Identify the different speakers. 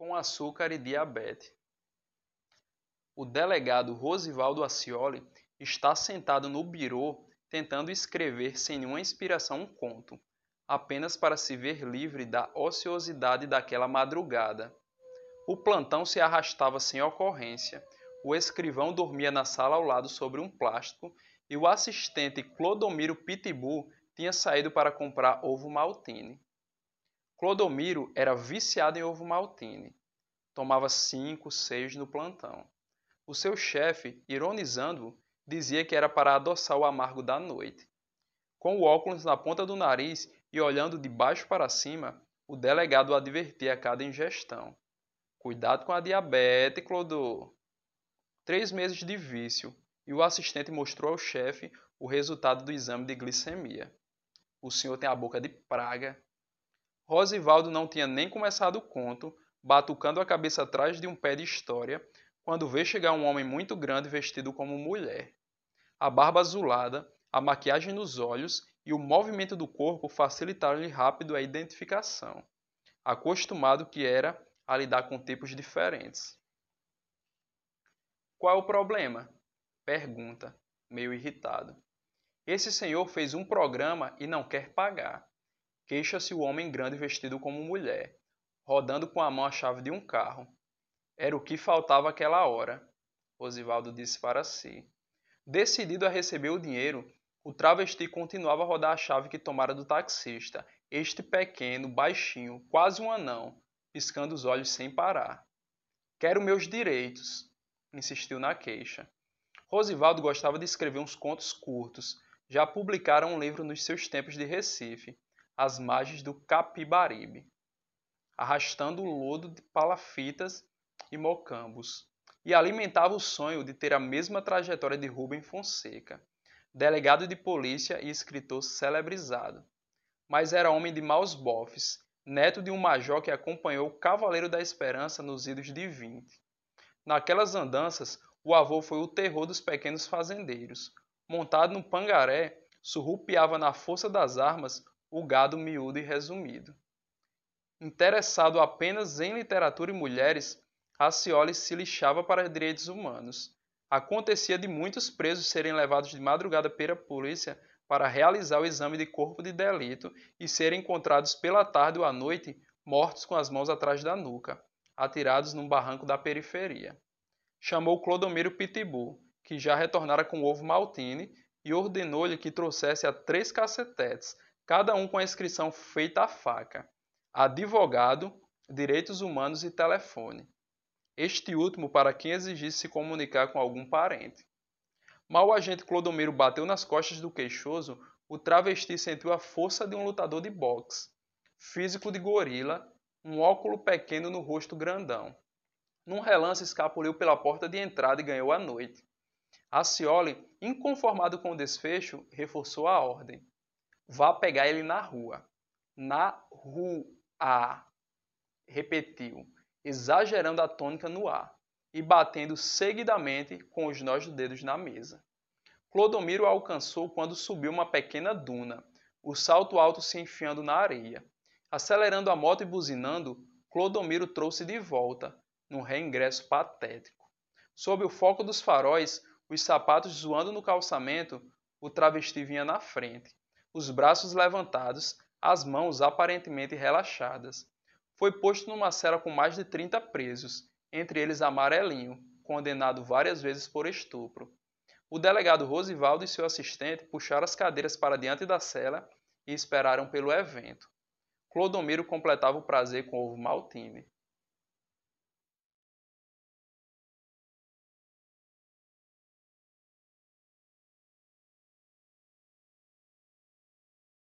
Speaker 1: com açúcar e diabetes. O delegado Rosivaldo Acioli está sentado no birô tentando escrever sem nenhuma inspiração um conto, apenas para se ver livre da ociosidade daquela madrugada. O plantão se arrastava sem ocorrência. O escrivão dormia na sala ao lado sobre um plástico e o assistente Clodomiro Pitbull tinha saído para comprar ovo maltine. Clodomiro era viciado em ovo maltine. Tomava cinco, seis no plantão. O seu chefe, ironizando-o, dizia que era para adoçar o amargo da noite. Com o óculos na ponta do nariz e olhando de baixo para cima, o delegado o advertia a cada ingestão. Cuidado com a diabetes, Clodô. Três meses de vício, e o assistente mostrou ao chefe o resultado do exame de glicemia. O senhor tem a boca de praga. Rosivaldo não tinha nem começado o conto, batucando a cabeça atrás de um pé de história, quando vê chegar um homem muito grande vestido como mulher. A barba azulada, a maquiagem nos olhos e o movimento do corpo facilitaram-lhe rápido a identificação, acostumado que era a lidar com tipos diferentes. Qual é o problema? Pergunta, meio irritado. Esse senhor fez um programa e não quer pagar. Queixa-se o homem grande vestido como mulher, rodando com a mão a chave de um carro. Era o que faltava aquela hora, Rosivaldo disse para si. Decidido a receber o dinheiro, o travesti continuava a rodar a chave que tomara do taxista, este pequeno, baixinho, quase um anão, piscando os olhos sem parar. Quero meus direitos, insistiu na queixa. Rosivaldo gostava de escrever uns contos curtos. Já publicara um livro nos seus tempos de Recife, As Margens do Capibaribe, arrastando o lodo de palafitas e mocambos, e alimentava o sonho de ter a mesma trajetória de Rubem Fonseca, delegado de polícia e escritor celebrizado. Mas era homem de maus bofes, neto de um major que acompanhou o Cavaleiro da Esperança nos idos de 20. Naquelas andanças, o avô foi o terror dos pequenos fazendeiros. Montado no pangaré, surrupiava na força das armas o gado miúdo e resumido. Interessado apenas em literatura e mulheres, Racioli se lixava para direitos humanos. Acontecia de muitos presos serem levados de madrugada pela polícia para realizar o exame de corpo de delito e serem encontrados pela tarde ou à noite mortos com as mãos atrás da nuca, atirados num barranco da periferia. Chamou Clodomiro Pitbull, que já retornara com o ovo maltine, e ordenou-lhe que trouxesse a três cacetetes, cada um com a inscrição feita à faca: advogado, direitos humanos e telefone este último para quem exigisse se comunicar com algum parente. Mal o agente Clodomiro bateu nas costas do queixoso, o travesti sentiu a força de um lutador de boxe, físico de gorila, um óculo pequeno no rosto grandão. Num relance escapuliu pela porta de entrada e ganhou a noite. Acioli, inconformado com o desfecho, reforçou a ordem. Vá pegar ele na rua. Na rua. Repetiu exagerando a tônica no ar e batendo seguidamente com os nós dos dedos na mesa. Clodomiro alcançou quando subiu uma pequena duna, o salto alto se enfiando na areia. Acelerando a moto e buzinando, Clodomiro trouxe de volta, num reingresso patético. Sob o foco dos faróis, os sapatos zoando no calçamento, o travesti vinha na frente, os braços levantados, as mãos aparentemente relaxadas foi posto numa cela com mais de 30 presos, entre eles Amarelinho, condenado várias vezes por estupro. O delegado Rosivaldo e seu assistente puxaram as cadeiras para diante da cela e esperaram pelo evento. Clodomiro completava o prazer com ovo maltine.